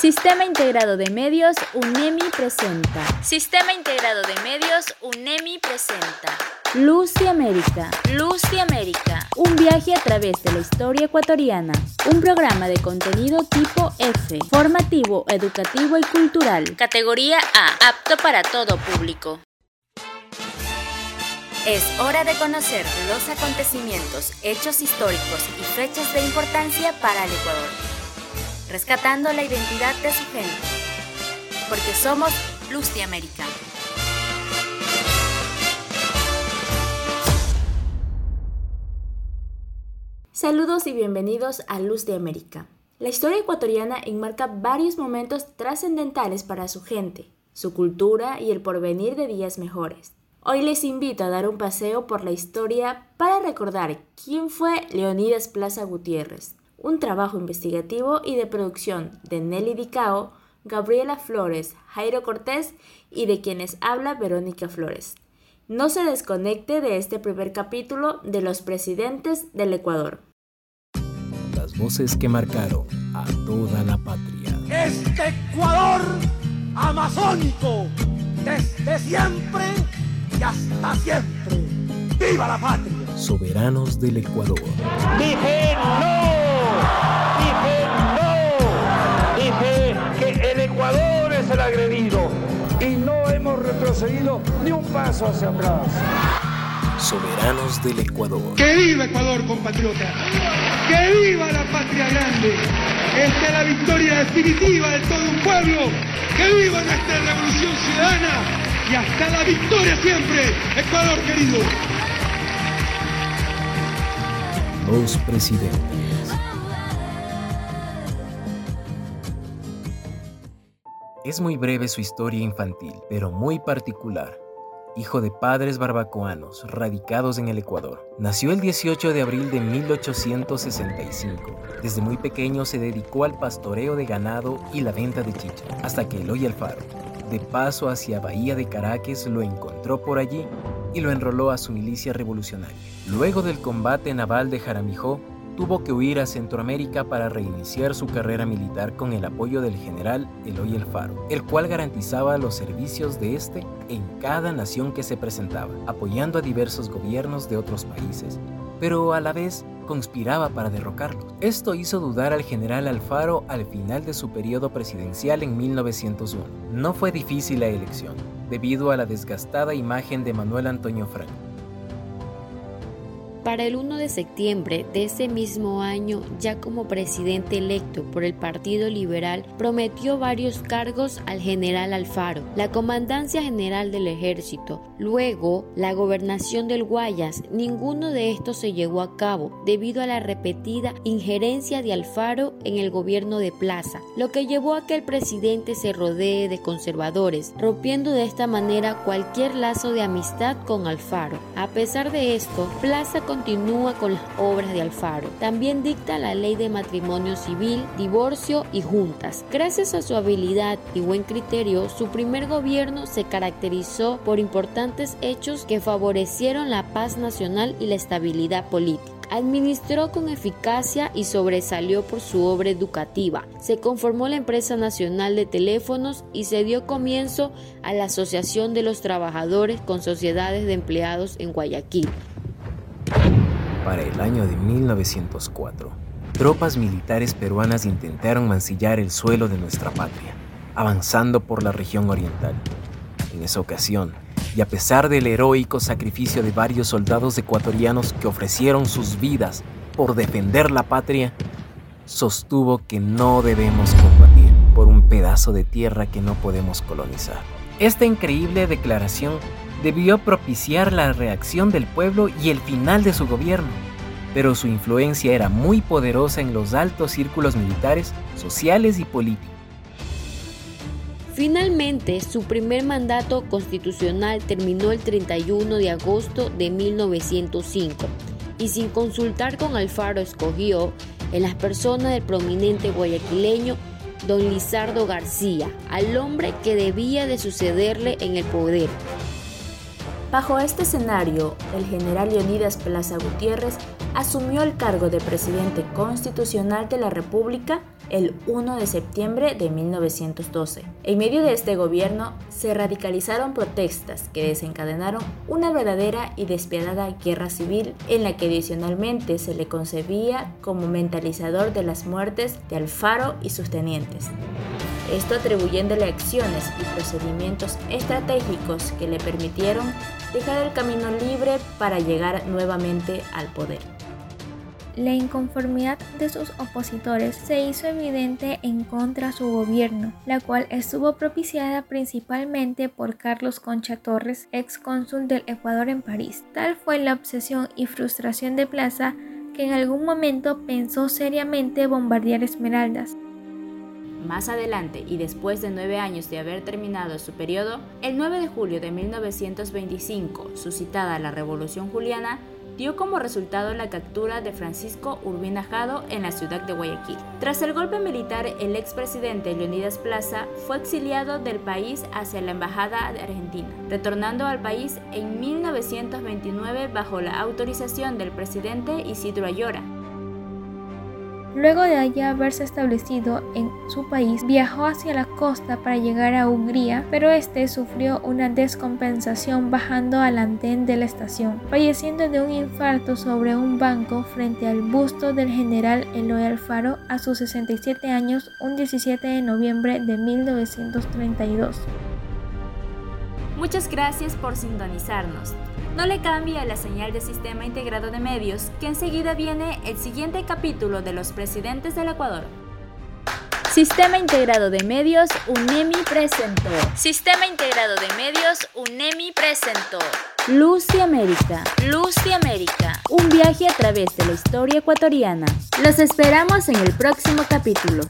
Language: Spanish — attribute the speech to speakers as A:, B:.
A: Sistema Integrado de Medios UNEMI presenta. Sistema Integrado de Medios UNEMI presenta. Luz de América. Luz de América. Un viaje a través de la historia ecuatoriana. Un programa de contenido tipo F. Formativo, educativo y cultural. Categoría A. Apto para todo público. Es hora de conocer los acontecimientos, hechos históricos y fechas de importancia para el Ecuador rescatando la identidad de su gente, porque somos Luz de América. Saludos y bienvenidos a Luz de América. La historia ecuatoriana enmarca varios momentos trascendentales para su gente, su cultura y el porvenir de días mejores. Hoy les invito a dar un paseo por la historia para recordar quién fue Leonidas Plaza Gutiérrez, un trabajo investigativo y de producción de Nelly Dicao, Gabriela Flores, Jairo Cortés y de quienes habla Verónica Flores. No se desconecte de este primer capítulo de los presidentes del Ecuador.
B: Las voces que marcaron a toda la patria.
C: Este Ecuador amazónico, desde siempre y hasta siempre. ¡Viva la patria!
B: Soberanos del Ecuador.
D: Dije no es el agredido y no hemos retrocedido ni un paso hacia atrás.
B: Soberanos del Ecuador.
E: ¡Que viva Ecuador, compatriota! ¡Que viva la patria grande! Esta es la victoria definitiva de todo un pueblo. ¡Que viva nuestra revolución ciudadana! Y hasta la victoria siempre, Ecuador querido.
B: Los presidentes. Es muy breve su historia infantil, pero muy particular. Hijo de padres barbacoanos radicados en el Ecuador. Nació el 18 de abril de 1865. Desde muy pequeño se dedicó al pastoreo de ganado y la venta de chicha, hasta que Eloy Alfaro, de paso hacia Bahía de Caracas, lo encontró por allí y lo enroló a su milicia revolucionaria. Luego del combate naval de Jaramijó, tuvo que huir a Centroamérica para reiniciar su carrera militar con el apoyo del general Eloy El Faro, el cual garantizaba los servicios de este en cada nación que se presentaba, apoyando a diversos gobiernos de otros países, pero a la vez conspiraba para derrocarlos. Esto hizo dudar al general Alfaro al final de su periodo presidencial en 1901. No fue difícil la elección, debido a la desgastada imagen de Manuel Antonio Franco
A: para el 1 de septiembre de ese mismo año, ya como presidente electo por el Partido Liberal, prometió varios cargos al general Alfaro, la comandancia general del ejército, luego la gobernación del Guayas. Ninguno de estos se llevó a cabo debido a la repetida injerencia de Alfaro en el gobierno de Plaza, lo que llevó a que el presidente se rodee de conservadores, rompiendo de esta manera cualquier lazo de amistad con Alfaro. A pesar de esto, Plaza continúa con las obras de Alfaro. También dicta la ley de matrimonio civil, divorcio y juntas. Gracias a su habilidad y buen criterio, su primer gobierno se caracterizó por importantes hechos que favorecieron la paz nacional y la estabilidad política. Administró con eficacia y sobresalió por su obra educativa. Se conformó la empresa nacional de teléfonos y se dio comienzo a la Asociación de los Trabajadores con Sociedades de Empleados en Guayaquil.
B: Para el año de 1904, tropas militares peruanas intentaron mancillar el suelo de nuestra patria, avanzando por la región oriental. En esa ocasión, y a pesar del heroico sacrificio de varios soldados ecuatorianos que ofrecieron sus vidas por defender la patria, sostuvo que no debemos combatir por un pedazo de tierra que no podemos colonizar. Esta increíble declaración debió propiciar la reacción del pueblo y el final de su gobierno, pero su influencia era muy poderosa en los altos círculos militares, sociales y políticos.
A: Finalmente, su primer mandato constitucional terminó el 31 de agosto de 1905 y sin consultar con Alfaro escogió en las personas del prominente guayaquileño don Lizardo García, al hombre que debía de sucederle en el poder, Bajo este escenario, el general Leonidas Plaza Gutiérrez
F: asumió el cargo de presidente constitucional de la República el 1 de septiembre de 1912. En medio de este gobierno se radicalizaron protestas que desencadenaron una verdadera y despiadada guerra civil en la que adicionalmente se le concebía como mentalizador de las muertes de Alfaro y sus tenientes. Esto atribuyéndole acciones y procedimientos estratégicos que le permitieron dejar el camino libre para llegar nuevamente al poder.
G: La inconformidad de sus opositores se hizo evidente en contra de su gobierno, la cual estuvo propiciada principalmente por Carlos Concha Torres, ex cónsul del Ecuador en París. Tal fue la obsesión y frustración de Plaza que en algún momento pensó seriamente bombardear Esmeraldas.
F: Más adelante, y después de nueve años de haber terminado su periodo, el 9 de julio de 1925, suscitada la Revolución Juliana, dio como resultado la captura de Francisco Urbina Jado en la ciudad de Guayaquil. Tras el golpe militar, el expresidente Leonidas Plaza fue exiliado del país hacia la Embajada de Argentina, retornando al país en 1929 bajo la autorización del presidente Isidro Ayora.
G: Luego de allí haberse establecido en su país, viajó hacia la costa para llegar a Hungría, pero este sufrió una descompensación bajando al andén de la estación, falleciendo de un infarto sobre un banco frente al busto del general Eloy Alfaro a sus 67 años un 17 de noviembre de 1932.
F: Muchas gracias por sintonizarnos. No le cambie la señal de Sistema Integrado de Medios, que enseguida viene el siguiente capítulo de los presidentes del Ecuador.
A: Sistema Integrado de Medios UNEMI presentó. Sistema Integrado de Medios UNEMI presentó. Luz de América. Luz de América. Un viaje a través de la historia ecuatoriana. Los esperamos en el próximo capítulo.